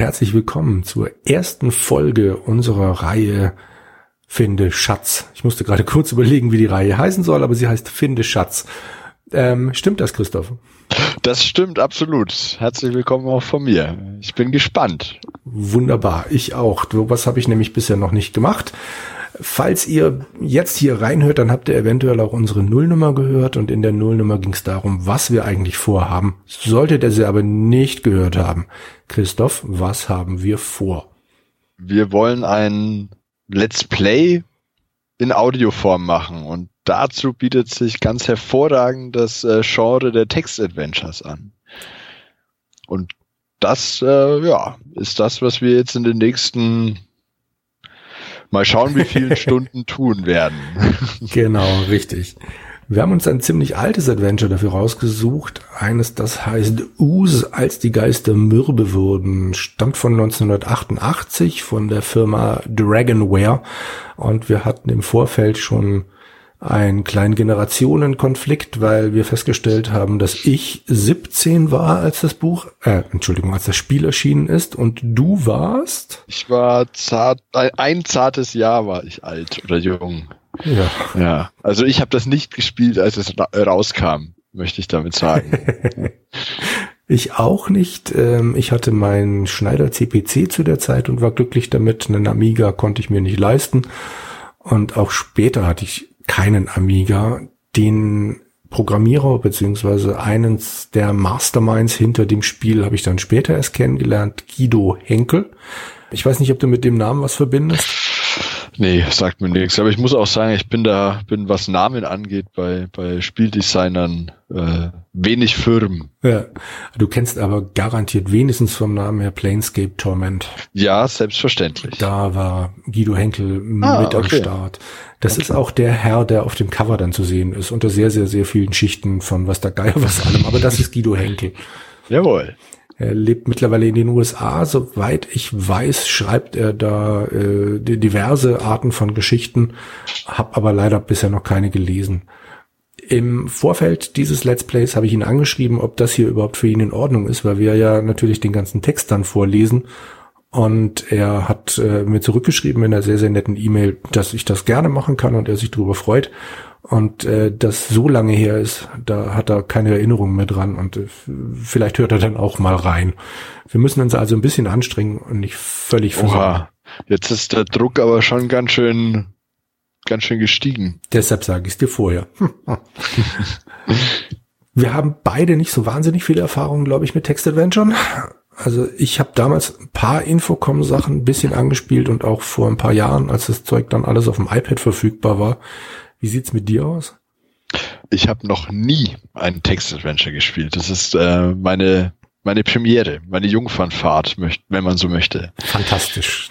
Herzlich willkommen zur ersten Folge unserer Reihe Finde Schatz. Ich musste gerade kurz überlegen, wie die Reihe heißen soll, aber sie heißt Finde Schatz. Ähm, stimmt das, Christoph? Das stimmt absolut. Herzlich willkommen auch von mir. Ich bin gespannt. Wunderbar, ich auch. Was habe ich nämlich bisher noch nicht gemacht. Falls ihr jetzt hier reinhört, dann habt ihr eventuell auch unsere Nullnummer gehört und in der Nullnummer ging es darum, was wir eigentlich vorhaben. Solltet ihr sie aber nicht gehört haben, Christoph, was haben wir vor? Wir wollen ein Let's Play in Audioform machen und dazu bietet sich ganz hervorragend das äh, Genre der Text-Adventures an. Und das, äh, ja, ist das, was wir jetzt in den nächsten Mal schauen, wie viele Stunden tun werden. genau, richtig. Wir haben uns ein ziemlich altes Adventure dafür rausgesucht. Eines, das heißt Us, als die Geister mürbe wurden. Stammt von 1988 von der Firma Dragonware. Und wir hatten im Vorfeld schon einen kleinen Generationenkonflikt, weil wir festgestellt haben, dass ich 17 war, als das Buch, äh, Entschuldigung, als das Spiel erschienen ist und du warst? Ich war zart, ein zartes Jahr war ich alt oder jung. Ja. Ja. Also ich habe das nicht gespielt, als es rauskam, möchte ich damit sagen. ich auch nicht. Ähm, ich hatte meinen Schneider CPC zu der Zeit und war glücklich damit. Einen Amiga konnte ich mir nicht leisten. Und auch später hatte ich keinen Amiga. Den Programmierer beziehungsweise eines der Masterminds hinter dem Spiel habe ich dann später erst kennengelernt, Guido Henkel. Ich weiß nicht, ob du mit dem Namen was verbindest. Nee, sagt mir nichts. Aber ich muss auch sagen, ich bin da, bin was Namen angeht, bei, bei Spieldesignern äh, wenig firm. Ja, du kennst aber garantiert wenigstens vom Namen her Planescape Torment. Ja, selbstverständlich. Da war Guido Henkel ah, mit okay. am Start. Das okay. ist auch der Herr, der auf dem Cover dann zu sehen ist, unter sehr, sehr, sehr vielen Schichten von was der Geier was allem. Aber das ist Guido Henkel. Jawohl. Er lebt mittlerweile in den USA. Soweit ich weiß, schreibt er da äh, diverse Arten von Geschichten, habe aber leider bisher noch keine gelesen. Im Vorfeld dieses Let's Plays habe ich ihn angeschrieben, ob das hier überhaupt für ihn in Ordnung ist, weil wir ja natürlich den ganzen Text dann vorlesen. Und er hat äh, mir zurückgeschrieben in einer sehr, sehr netten E-Mail, dass ich das gerne machen kann und er sich darüber freut. Und äh, das so lange her ist, da hat er keine Erinnerung mehr dran und äh, vielleicht hört er dann auch mal rein. Wir müssen uns also ein bisschen anstrengen und nicht völlig versagen. Jetzt ist der Druck aber schon ganz schön, ganz schön gestiegen. Deshalb sage ich es dir vorher. Wir haben beide nicht so wahnsinnig viele Erfahrungen, glaube ich, mit Text-Adventuren. Also ich habe damals ein paar Infocom-Sachen ein bisschen angespielt und auch vor ein paar Jahren, als das Zeug dann alles auf dem iPad verfügbar war, wie sieht's mit dir aus? Ich habe noch nie ein Text-Adventure gespielt. Das ist äh, meine meine Premiere, meine Jungfernfahrt, wenn man so möchte. Fantastisch.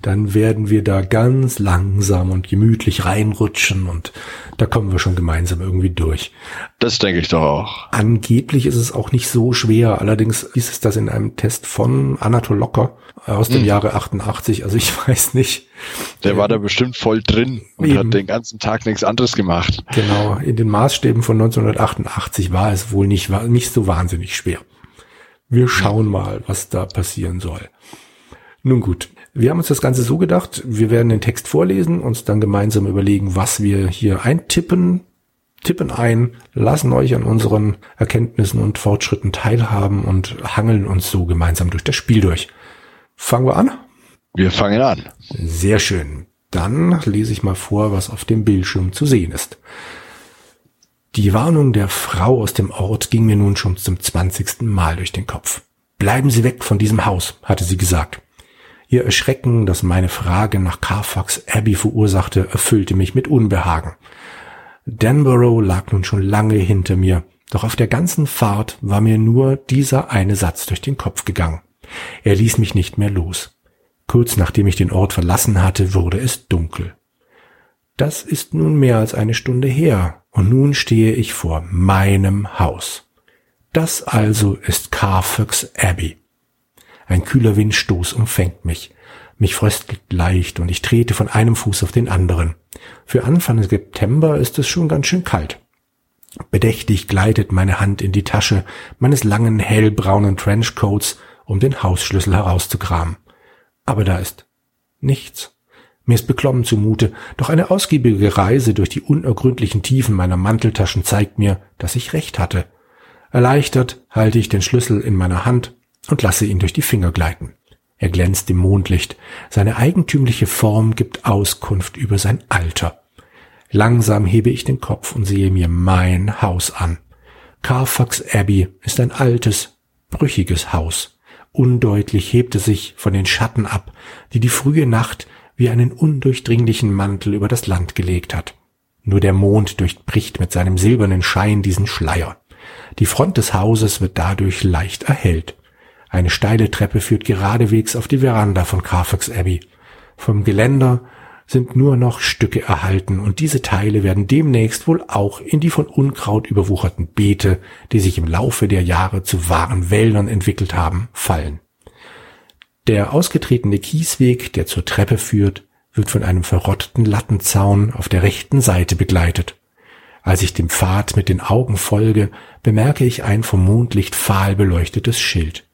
Dann werden wir da ganz langsam und gemütlich reinrutschen und da kommen wir schon gemeinsam irgendwie durch. Das denke ich doch auch. Angeblich ist es auch nicht so schwer. Allerdings ist es das in einem Test von Anatol Locker aus dem hm. Jahre 88. Also ich weiß nicht. Der war da bestimmt voll drin und eben. hat den ganzen Tag nichts anderes gemacht. Genau. In den Maßstäben von 1988 war es wohl nicht, war nicht so wahnsinnig schwer. Wir schauen mal, was da passieren soll. Nun gut, wir haben uns das Ganze so gedacht, wir werden den Text vorlesen, uns dann gemeinsam überlegen, was wir hier eintippen, tippen ein, lassen euch an unseren Erkenntnissen und Fortschritten teilhaben und hangeln uns so gemeinsam durch das Spiel durch. Fangen wir an? Wir fangen an. Sehr schön. Dann lese ich mal vor, was auf dem Bildschirm zu sehen ist. Die Warnung der Frau aus dem Ort ging mir nun schon zum zwanzigsten Mal durch den Kopf. Bleiben Sie weg von diesem Haus, hatte sie gesagt. Ihr Erschrecken, das meine Frage nach Carfax Abbey verursachte, erfüllte mich mit Unbehagen. Danborough lag nun schon lange hinter mir, doch auf der ganzen Fahrt war mir nur dieser eine Satz durch den Kopf gegangen. Er ließ mich nicht mehr los. Kurz nachdem ich den Ort verlassen hatte, wurde es dunkel. Das ist nun mehr als eine Stunde her, und nun stehe ich vor meinem Haus. Das also ist Carfax Abbey. Ein kühler Windstoß umfängt mich. Mich fröstelt leicht und ich trete von einem Fuß auf den anderen. Für Anfang September ist es schon ganz schön kalt. Bedächtig gleitet meine Hand in die Tasche meines langen hellbraunen Trenchcoats um den Hausschlüssel herauszukramen. Aber da ist nichts. Mir ist beklommen zumute, doch eine ausgiebige Reise durch die unergründlichen Tiefen meiner Manteltaschen zeigt mir, dass ich recht hatte. Erleichtert halte ich den Schlüssel in meiner Hand und lasse ihn durch die Finger gleiten. Er glänzt im Mondlicht. Seine eigentümliche Form gibt Auskunft über sein Alter. Langsam hebe ich den Kopf und sehe mir mein Haus an. Carfax Abbey ist ein altes, brüchiges Haus. Undeutlich hebt es sich von den Schatten ab, die die frühe Nacht wie einen undurchdringlichen Mantel über das Land gelegt hat. Nur der Mond durchbricht mit seinem silbernen Schein diesen Schleier. Die Front des Hauses wird dadurch leicht erhellt. Eine steile Treppe führt geradewegs auf die Veranda von Carfax Abbey. Vom Geländer sind nur noch Stücke erhalten und diese Teile werden demnächst wohl auch in die von Unkraut überwucherten Beete, die sich im Laufe der Jahre zu wahren Wäldern entwickelt haben, fallen. Der ausgetretene Kiesweg, der zur Treppe führt, wird von einem verrotteten Lattenzaun auf der rechten Seite begleitet. Als ich dem Pfad mit den Augen folge, bemerke ich ein vom Mondlicht fahl beleuchtetes Schild.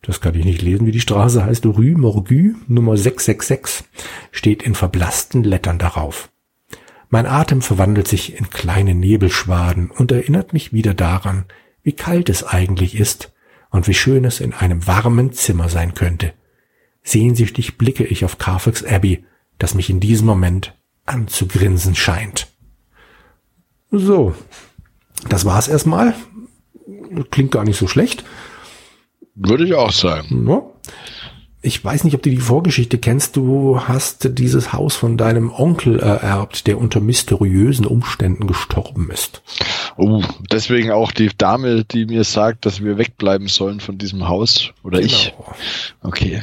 Das kann ich nicht lesen, wie die Straße heißt. Rue Morgue Nummer 666 steht in verblassten Lettern darauf. Mein Atem verwandelt sich in kleine Nebelschwaden und erinnert mich wieder daran, wie kalt es eigentlich ist und wie schön es in einem warmen Zimmer sein könnte. Sehnsüchtig blicke ich auf Carfax Abbey, das mich in diesem Moment anzugrinsen scheint. So, das war's erstmal. Klingt gar nicht so schlecht. Würde ich auch sagen. Ja. Ich weiß nicht, ob du die Vorgeschichte kennst. Du hast dieses Haus von deinem Onkel ererbt, der unter mysteriösen Umständen gestorben ist. Oh, deswegen auch die Dame, die mir sagt, dass wir wegbleiben sollen von diesem Haus. Oder genau. ich. Okay.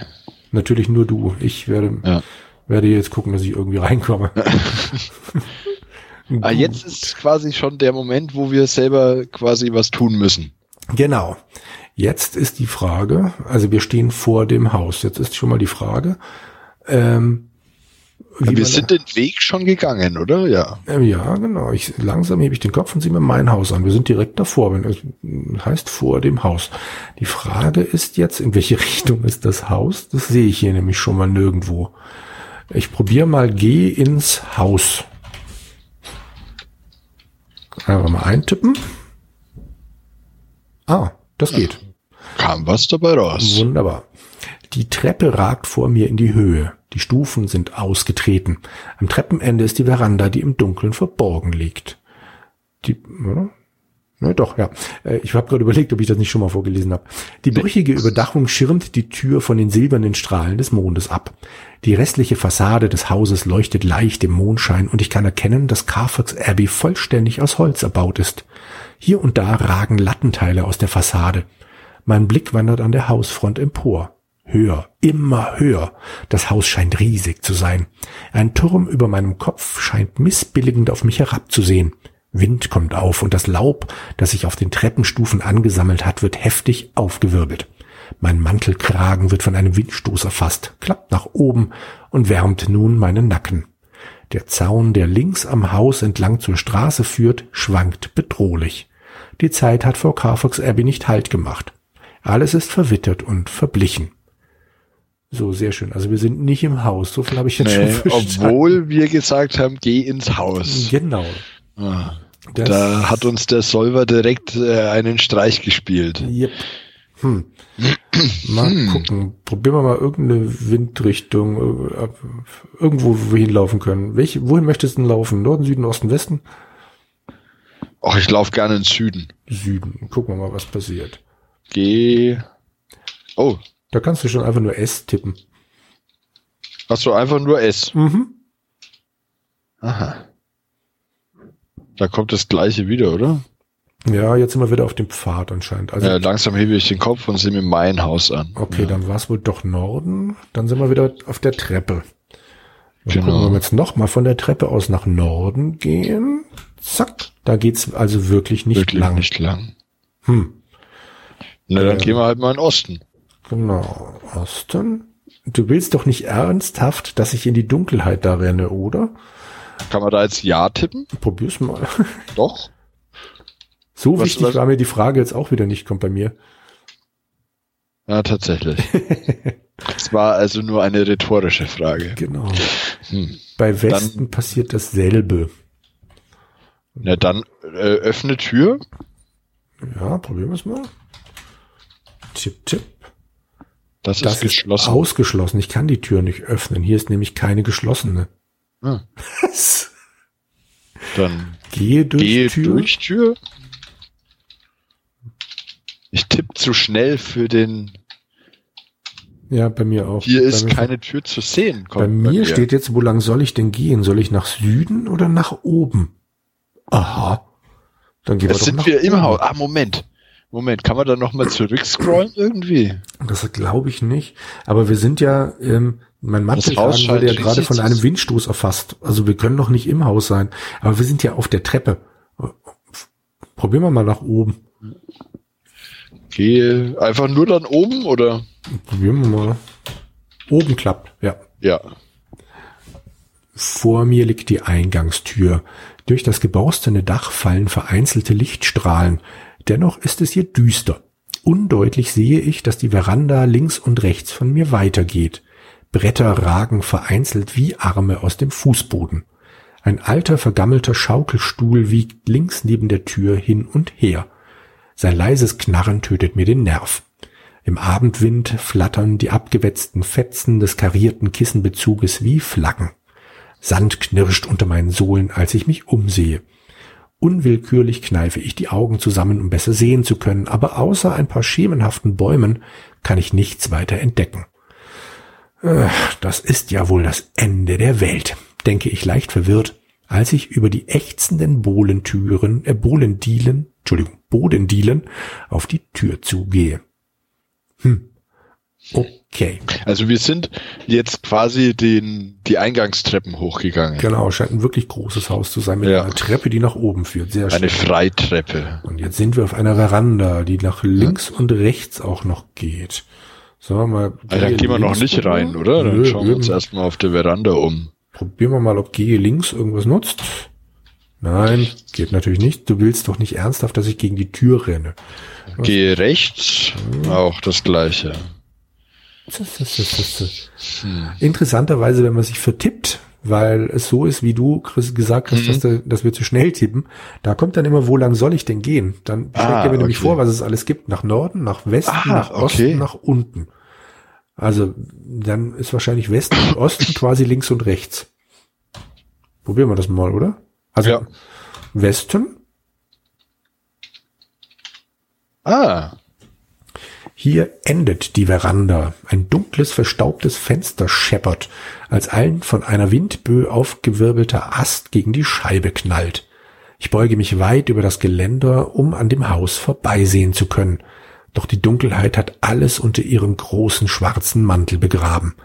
Natürlich nur du. Ich werde, ja. werde jetzt gucken, dass ich irgendwie reinkomme. ah, jetzt ist quasi schon der Moment, wo wir selber quasi was tun müssen. Genau. Jetzt ist die Frage, also wir stehen vor dem Haus. Jetzt ist schon mal die Frage. Ähm, wir sind den Weg schon gegangen, oder? Ja. Ähm, ja, genau. Ich, langsam hebe ich den Kopf und sehe mir mein Haus an. Wir sind direkt davor. Wenn es heißt vor dem Haus. Die Frage ist jetzt, in welche Richtung ist das Haus? Das sehe ich hier nämlich schon mal nirgendwo. Ich probiere mal, geh ins Haus. Einfach mal eintippen. Ah, das geht kam was dabei raus. Wunderbar. Die Treppe ragt vor mir in die Höhe. Die Stufen sind ausgetreten. Am Treppenende ist die Veranda, die im Dunkeln verborgen liegt. Die, ja, ja, doch, ja. Äh, ich habe gerade überlegt, ob ich das nicht schon mal vorgelesen habe. Die brüchige Überdachung schirmt die Tür von den silbernen Strahlen des Mondes ab. Die restliche Fassade des Hauses leuchtet leicht im Mondschein und ich kann erkennen, dass Carfax Abbey vollständig aus Holz erbaut ist. Hier und da ragen Lattenteile aus der Fassade. Mein Blick wandert an der Hausfront empor. Höher, immer höher. Das Haus scheint riesig zu sein. Ein Turm über meinem Kopf scheint missbilligend auf mich herabzusehen. Wind kommt auf und das Laub, das sich auf den Treppenstufen angesammelt hat, wird heftig aufgewirbelt. Mein Mantelkragen wird von einem Windstoß erfasst, klappt nach oben und wärmt nun meinen Nacken. Der Zaun, der links am Haus entlang zur Straße führt, schwankt bedrohlich. Die Zeit hat vor Carfax Abbey nicht Halt gemacht. Alles ist verwittert und verblichen. So, sehr schön. Also wir sind nicht im Haus. So viel habe ich jetzt nee, schon verstanden. Obwohl wir gesagt haben, geh ins Haus. Genau. Ah, da hat uns der Solver direkt äh, einen Streich gespielt. Yep. Hm. Mal hm. gucken. Probieren wir mal irgendeine Windrichtung. Äh, irgendwo, wo wir hinlaufen können. Welche, wohin möchtest du denn laufen? Norden, Süden, Osten, Westen? Ach, ich laufe gerne in Süden. Süden. Gucken wir mal, was passiert. G. Oh. Da kannst du schon einfach nur S tippen. Du einfach nur S? Mhm. Aha. Da kommt das gleiche wieder, oder? Ja, jetzt sind wir wieder auf dem Pfad anscheinend. Also ja, langsam hebe ich den Kopf und sehe mir mein Haus an. Okay, ja. dann war es wohl doch Norden. Dann sind wir wieder auf der Treppe. Dann genau. gucken wir jetzt nochmal von der Treppe aus nach Norden gehen. Zack. Da geht's also wirklich nicht wirklich lang. nicht lang. Hm. Na, dann äh, gehen wir halt mal in Osten. Genau, Osten. Du willst doch nicht ernsthaft, dass ich in die Dunkelheit da renne, oder? Kann man da jetzt Ja tippen? Probier's mal. Doch. So was, wichtig was? war mir die Frage jetzt auch wieder nicht, kommt bei mir. Ja, tatsächlich. Es war also nur eine rhetorische Frage. Genau. Hm. Bei Westen dann, passiert dasselbe. Na dann äh, öffne Tür. Ja, probieren wir es mal. Tipp, tipp. Das, das ist geschlossen. Ist ausgeschlossen. Ich kann die Tür nicht öffnen. Hier ist nämlich keine geschlossene. Ah. Was? Dann gehe durch gehe Tür. durch Tür. Ich tippe zu schnell für den. Ja, bei mir auch. Hier ist keine Tür zu sehen. Bei mir, bei mir steht jetzt, wo lang soll ich denn gehen? Soll ich nach Süden oder nach oben? Aha. Dann gehen wir doch sind nach wir oben. im Haus. Ah, Moment. Moment, kann man da nochmal zurückscrollen irgendwie? Das glaube ich nicht. Aber wir sind ja, ähm, mein Mantelkragen wurde ja gerade von einem Windstoß erfasst. Also wir können noch nicht im Haus sein. Aber wir sind ja auf der Treppe. Probieren wir mal nach oben. Gehe einfach nur dann oben oder? Probieren wir mal. Oben klappt, ja. Ja. Vor mir liegt die Eingangstür. Durch das geborstene Dach fallen vereinzelte Lichtstrahlen. Dennoch ist es hier düster. Undeutlich sehe ich, dass die Veranda links und rechts von mir weitergeht. Bretter ragen vereinzelt wie Arme aus dem Fußboden. Ein alter, vergammelter Schaukelstuhl wiegt links neben der Tür hin und her. Sein leises Knarren tötet mir den Nerv. Im Abendwind flattern die abgewetzten Fetzen des karierten Kissenbezuges wie Flaggen. Sand knirscht unter meinen Sohlen, als ich mich umsehe. Unwillkürlich kneife ich die Augen zusammen, um besser sehen zu können, aber außer ein paar schemenhaften Bäumen kann ich nichts weiter entdecken. Äh, das ist ja wohl das Ende der Welt, denke ich leicht verwirrt, als ich über die ächzenden Bohlentüren, äh, Bohlendielen, Entschuldigung, Bodendielen auf die Tür zugehe. Hm, Okay. Also wir sind jetzt quasi den, die Eingangstreppen hochgegangen. Genau, scheint ein wirklich großes Haus zu sein mit ja. einer Treppe, die nach oben führt. Sehr schön. Eine Freitreppe. Und jetzt sind wir auf einer Veranda, die nach links ja. und rechts auch noch geht. Sagen wir mal. Also dann gehen wir noch nicht rein, oder? Dann Nö, schauen wir uns erstmal auf der Veranda um. Probieren wir mal, ob gehe links irgendwas nutzt. Nein, geht natürlich nicht. Du willst doch nicht ernsthaft, dass ich gegen die Tür renne. Gehe rechts, auch das gleiche. Hm. Interessanterweise, wenn man sich vertippt, weil es so ist, wie du Chris, gesagt hast, mhm. dass, de, dass, wir zu schnell tippen, da kommt dann immer, wo lang soll ich denn gehen? Dann ah, schlägt er mir nämlich vor, was es alles gibt. Nach Norden, nach Westen, ah, nach Osten, okay. nach unten. Also dann ist wahrscheinlich Westen und Osten quasi links und rechts. Probieren wir das mal, oder? Also ja. Westen. Ah. Hier endet die Veranda. Ein dunkles, verstaubtes Fenster scheppert, als ein von einer Windböe aufgewirbelter Ast gegen die Scheibe knallt. Ich beuge mich weit über das Geländer, um an dem Haus vorbeisehen zu können. Doch die Dunkelheit hat alles unter ihrem großen schwarzen Mantel begraben.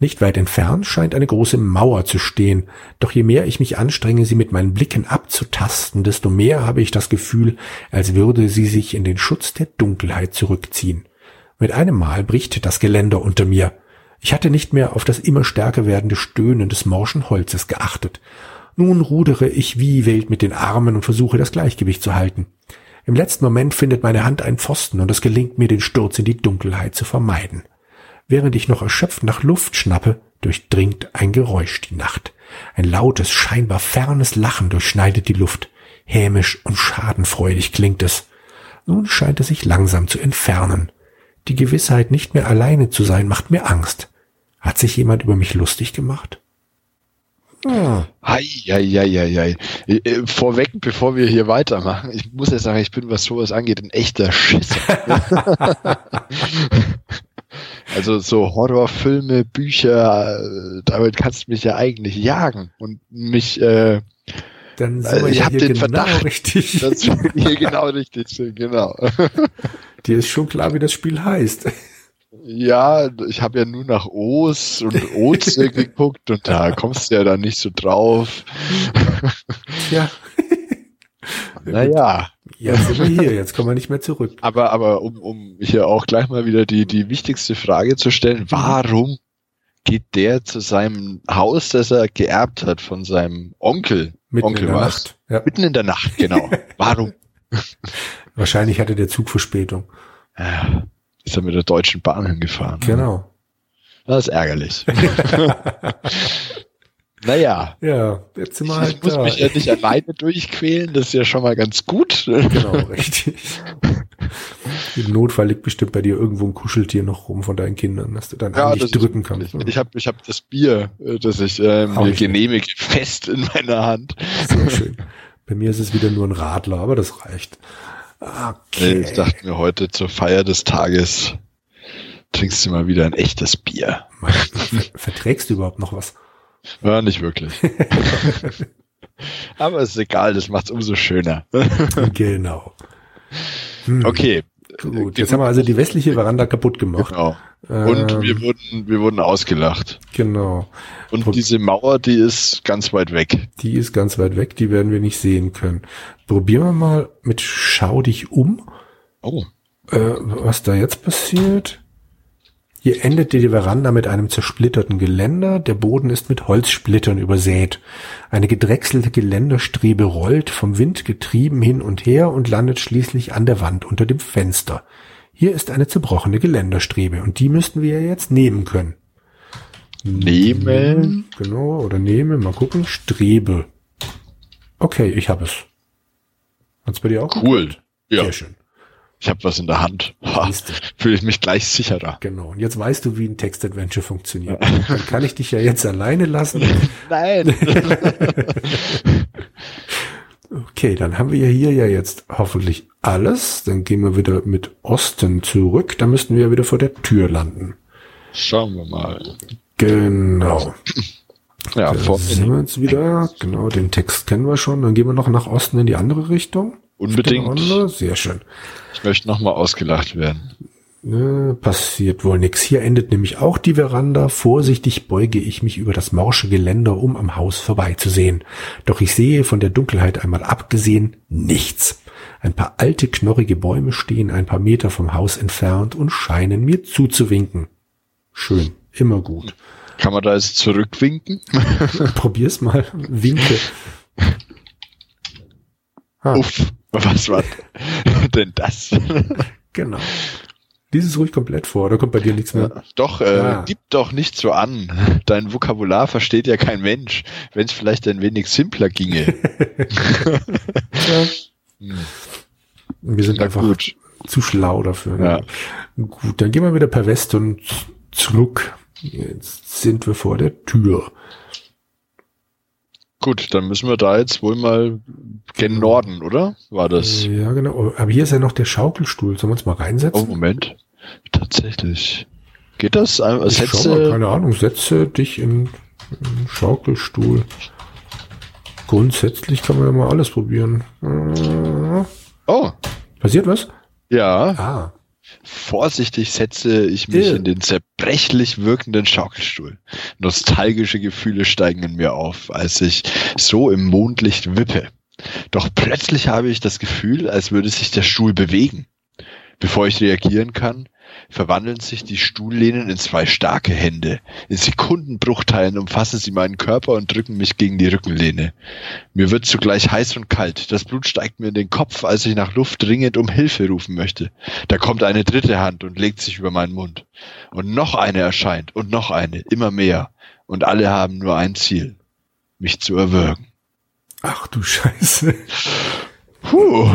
Nicht weit entfernt scheint eine große Mauer zu stehen, doch je mehr ich mich anstrenge, sie mit meinen Blicken abzutasten, desto mehr habe ich das Gefühl, als würde sie sich in den Schutz der Dunkelheit zurückziehen. Mit einem Mal bricht das Geländer unter mir. Ich hatte nicht mehr auf das immer stärker werdende Stöhnen des morschen Holzes geachtet. Nun rudere ich wie wild mit den Armen und versuche das Gleichgewicht zu halten. Im letzten Moment findet meine Hand einen Pfosten und es gelingt mir, den Sturz in die Dunkelheit zu vermeiden. Während ich noch erschöpft nach Luft schnappe, durchdringt ein Geräusch die Nacht. Ein lautes, scheinbar fernes Lachen durchschneidet die Luft. Hämisch und schadenfreudig klingt es. Nun scheint es sich langsam zu entfernen. Die Gewissheit, nicht mehr alleine zu sein, macht mir Angst. Hat sich jemand über mich lustig gemacht? Hei, hei, hei, hei. Äh, vorweg, bevor wir hier weitermachen, ich muss ja sagen, ich bin, was sowas angeht, ein echter Schisser. Also so Horrorfilme, Bücher, äh, damit kannst du mich ja eigentlich jagen und mich äh, dann sind wir ich ja habe den genau Verdacht, richtig. dass wir hier genau richtig genau. Dir ist schon klar, wie das Spiel heißt. Ja, ich habe ja nur nach O's und Oze geguckt und da kommst du ja dann nicht so drauf. Ja. naja. Jetzt sind wir hier, jetzt kommen wir nicht mehr zurück. Aber, aber um, um hier auch gleich mal wieder die, die wichtigste Frage zu stellen, warum geht der zu seinem Haus, das er geerbt hat von seinem Onkel? Mitten Onkel in der Nacht. Ja. Mitten in der Nacht, genau. warum? Wahrscheinlich hatte der Zug Verspätung. Ja. Ist er mit der Deutschen Bahn hingefahren. Genau. Das ist ärgerlich. naja. Ja, jetzt sind wir halt Ich muss da. mich ja nicht alleine durchquälen, das ist ja schon mal ganz gut. Genau, richtig. Im Notfall liegt bestimmt bei dir irgendwo ein Kuscheltier noch rum von deinen Kindern, dass du dann ja, nicht drücken ist, kannst. Ich, ich habe ich hab das Bier, äh, das ich äh, mir genehmige, fest in meiner Hand. Sehr schön. Bei mir ist es wieder nur ein Radler, aber das reicht. Okay. Ich dachte mir heute zur Feier des Tages trinkst du mal wieder ein echtes Bier. Mann, verträgst du überhaupt noch was? Ja, nicht wirklich. Aber ist egal, das macht's umso schöner. genau. Hm, Okay. Gut, jetzt haben wir also die westliche Veranda kaputt gemacht. Genau. Und Ähm, wir wurden, wir wurden ausgelacht. Genau. Und Prob- diese Mauer, die ist ganz weit weg. Die ist ganz weit weg, die werden wir nicht sehen können. Probieren wir mal mit Schau dich um, Oh. äh, was da jetzt passiert. Hier endet die Veranda mit einem zersplitterten Geländer. Der Boden ist mit Holzsplittern übersät. Eine gedrechselte Geländerstrebe rollt, vom Wind getrieben hin und her und landet schließlich an der Wand unter dem Fenster. Hier ist eine zerbrochene Geländerstrebe und die müssten wir ja jetzt nehmen können. Nehmen. Genau, oder nehme, mal gucken, Strebe. Okay, ich habe es. Hat's bei dir auch? Cool. Ja, Sehr schön. Ich habe was in der Hand. Fühle ich mich gleich sicherer. Genau. Und jetzt weißt du, wie ein Text-Adventure funktioniert. Dann kann ich dich ja jetzt alleine lassen. Nein. Okay, dann haben wir ja hier ja jetzt hoffentlich alles. Dann gehen wir wieder mit Osten zurück. Da müssten wir ja wieder vor der Tür landen. Schauen wir mal. Genau. Ja, Da vor sind wir jetzt wieder. Genau, den Text kennen wir schon. Dann gehen wir noch nach Osten in die andere Richtung. Unbedingt. Sehr schön. Ich möchte nochmal ausgelacht werden. Ne, passiert wohl nix. Hier endet nämlich auch die Veranda. Vorsichtig beuge ich mich über das morsche Geländer, um am Haus vorbeizusehen. Doch ich sehe von der Dunkelheit einmal abgesehen nichts. Ein paar alte, knorrige Bäume stehen ein paar Meter vom Haus entfernt und scheinen mir zuzuwinken. Schön, immer gut. Kann man da jetzt zurückwinken? Probier's mal. Winke. Ah, Uff, was war denn das? genau. Lies es ruhig komplett vor, da kommt bei dir nichts mehr. Doch, äh, Ja. gib doch nicht so an. Dein Vokabular versteht ja kein Mensch. Wenn es vielleicht ein wenig simpler ginge. Hm, Wir sind na einfach gut. zu schlau dafür. Ne? Ja. Gut, dann gehen wir wieder per West und zurück. Jetzt sind wir vor der Tür. Gut, dann müssen wir da jetzt wohl mal gen Norden, oder? War das? Ja, genau. Aber hier ist ja noch der Schaukelstuhl. Sollen wir uns mal Oh, reinsetzen? Moment. Tatsächlich. Geht das? Äh, ich schau mal, keine Ahnung. Setze dich in, in Schaukelstuhl. Grundsätzlich kann man ja mal alles probieren. Äh, Oh, Passiert was? ja. Ah, Vorsichtig setze ich mich Ja. in den zerbrechlich wirkenden Schaukelstuhl. Nostalgische Gefühle steigen in mir auf, als ich so im Mondlicht wippe. Doch plötzlich habe ich das Gefühl, als würde sich der Stuhl bewegen. Bevor ich reagieren kann, verwandeln sich die Stuhllehnen in zwei starke Hände. In Sekundenbruchteilen umfassen sie meinen Körper und drücken mich gegen die Rückenlehne. Mir wird zugleich heiß und kalt. Das Blut steigt mir in den Kopf, als ich nach Luft dringend um Hilfe rufen möchte. Da kommt eine dritte Hand und legt sich über meinen Mund. Und noch eine erscheint und noch eine, immer mehr. Und alle haben nur ein Ziel. Mich zu erwürgen. ach du Scheiße. Puh.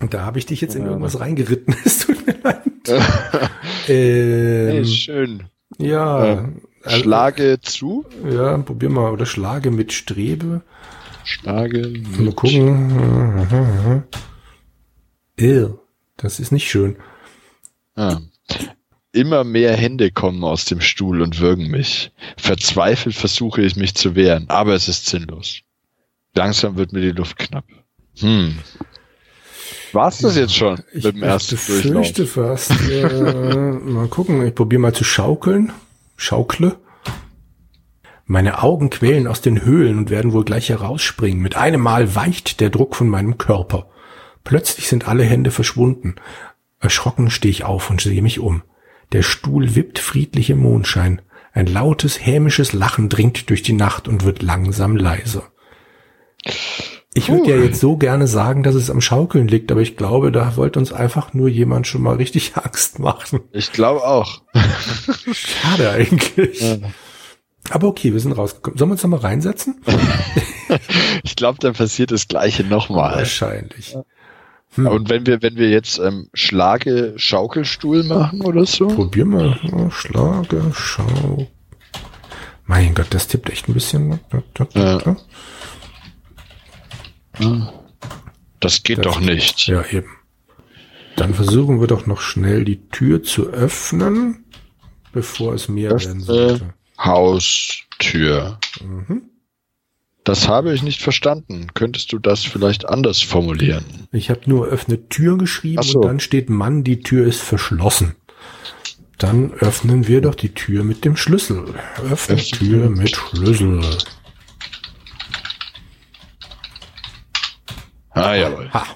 Und da habe ich dich jetzt in irgendwas reingeritten. Es tut mir leid. Hey, ähm, schön. ja. Äh, also- Schlage zu. Ja, probier mal. Oder schlage mit Strebe. Schlage. Mal mit- gucken. Ew, das ist nicht schön. Ah. Immer mehr Hände kommen aus dem Stuhl und würgen mich. Verzweifelt versuche ich mich zu wehren, aber es ist sinnlos. Langsam wird mir die Luft knapp. Hm. War's das jetzt schon Ich mit dem ersten Durchlauf? befürchte fast. Äh, mal gucken, ich probiere mal zu schaukeln. Schaukle. Meine Augen quälen aus den Höhlen und werden wohl gleich herausspringen. Mit einem Mal weicht der Druck von meinem Körper. Plötzlich sind alle Hände verschwunden. Erschrocken stehe ich auf und sehe mich um. Der Stuhl wippt friedlich im Mondschein. Ein lautes, hämisches Lachen dringt durch die Nacht und wird langsam leiser. Ich würde ja jetzt so gerne sagen, dass es am Schaukeln liegt, aber ich glaube, da wollte uns einfach nur jemand schon mal richtig Angst machen. Ich glaube auch. Schade eigentlich. Ja. Aber okay, wir sind rausgekommen. Sollen wir uns noch mal reinsetzen? ich glaube, dann passiert das Gleiche nochmal. Wahrscheinlich. Hm. Und wenn wir, wenn wir jetzt ähm, Schlage Schaukelstuhl machen oder so? Probier mal. Schlage Schau. Mein Gott, das tippt echt ein bisschen. Ja. Das geht das, doch nicht. Ja, eben. Dann versuchen wir doch noch schnell die Tür zu öffnen, bevor es mehr Öffne werden sollte. Haustür. Mhm. Das habe ich nicht verstanden. Könntest du das vielleicht anders formulieren? Ich habe nur öffne Tür geschrieben so. und dann steht Mann, die Tür ist verschlossen. Dann öffnen wir doch die Tür mit dem Schlüssel. Öffne, öffne Tür mit Schlüssel. Ah, jawohl. Ha.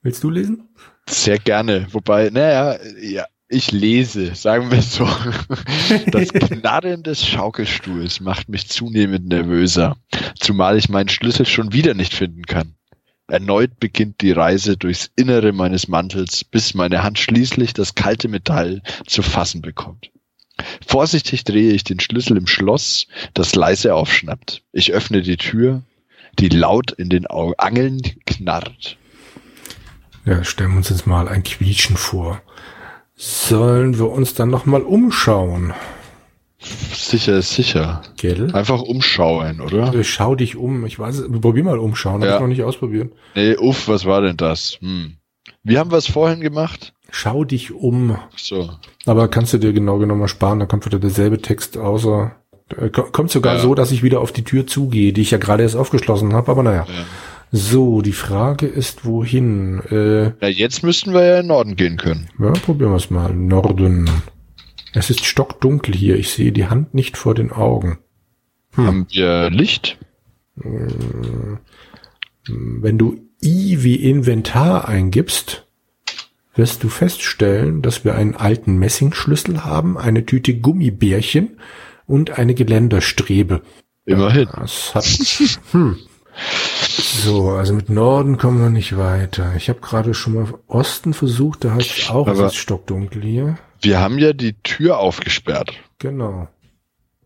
Willst du lesen? Sehr gerne. Wobei, naja, ja, ich lese, sagen wir so. Das Knarren des Schaukelstuhls macht mich zunehmend nervöser, zumal ich meinen Schlüssel schon wieder nicht finden kann. Erneut beginnt die Reise durchs Innere meines Mantels, bis meine Hand schließlich das kalte Metall zu fassen bekommt. Vorsichtig drehe ich den Schlüssel im Schloss, das leise aufschnappt. Ich öffne die Tür die laut in den Angeln knarrt. Ja, stellen wir uns jetzt mal ein Quietschen vor. Sollen wir uns dann nochmal umschauen? Sicher ist sicher. Gell? Einfach umschauen, oder? Ich schau dich um. Ich weiß, probier mal umschauen. Ja. Hab ich noch nicht ausprobiert. Nee, uff, was war denn das? Hm. Wie haben wir es vorhin gemacht? Schau dich um. So. Aber kannst du dir genau genommen sparen, da kommt wieder derselbe Text, außer kommt sogar ja. so, dass ich wieder auf die Tür zugehe, die ich ja gerade erst aufgeschlossen habe, aber naja. Ja. So, die Frage ist, wohin? Äh, ja, jetzt müssten wir ja in Norden gehen können. Ja, probieren wir es mal. Norden. Es ist stockdunkel hier. Ich sehe die Hand nicht vor den Augen. Hm. Haben wir Licht? Hm. Wenn du I wie Inventar eingibst, wirst du feststellen, dass wir einen alten Messingschlüssel haben, eine Tüte Gummibärchen, und eine Geländerstrebe. Immerhin. Das hat, hm. So, also mit Norden kommen wir nicht weiter. Ich habe gerade schon mal Osten versucht, da heißt es auch, Aber es ist stockdunkel hier. Wir haben ja die Tür aufgesperrt. Genau.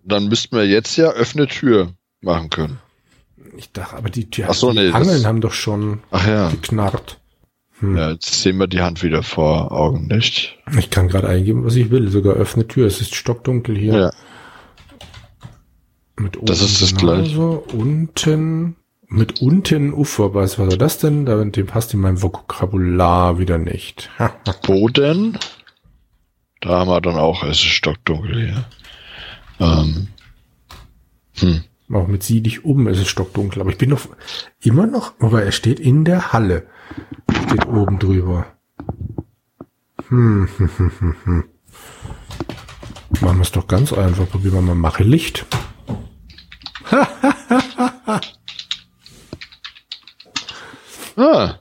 Dann müssten wir jetzt ja öffne Tür machen können. Ich dachte, aber die, die, Ach so, nee, Angeln haben doch schon Ach ja. geknarrt. Hm. Ja, jetzt sehen wir die Hand wieder vor Augen, nicht? Ich kann gerade eingeben, was ich will. Sogar öffne Tür. Es ist stockdunkel hier. Ja. Mit das ist das gleiche. Unten, mit unten Ufer, was war das denn? Da dem passt in meinem Vokabular wieder nicht. Boden. Da haben wir dann auch, es ist stockdunkel hier. Ähm. Hm. Auch mit sieh dich um, es ist stockdunkel. Aber ich bin noch immer noch, aber er steht in der Halle. Steht oben drüber. Hm, hm, hm, hm, hm. Machen wir es doch ganz einfach. Probieren wir mal, mache Licht. Ah.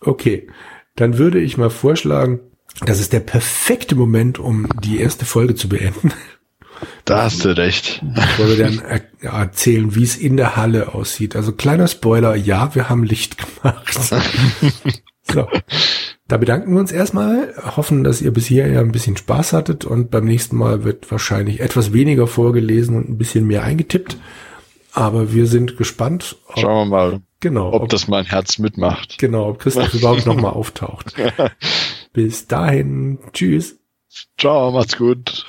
Okay, dann würde ich mal vorschlagen, das ist der perfekte Moment, um die erste Folge zu beenden. Da hast du recht. Bevor wir dann erzählen, wie es in der Halle aussieht. Also kleiner Spoiler, ja, wir haben Licht gemacht. so. Da bedanken wir uns erstmal, hoffen, dass ihr bis hierher ein bisschen Spaß hattet und beim nächsten Mal wird wahrscheinlich etwas weniger vorgelesen und ein bisschen mehr eingetippt. Aber wir sind gespannt. Ob, Schauen wir mal, genau, ob, ob das mein Herz mitmacht. Genau, ob Christoph überhaupt nochmal auftaucht. Bis dahin, tschüss. Ciao, macht's gut.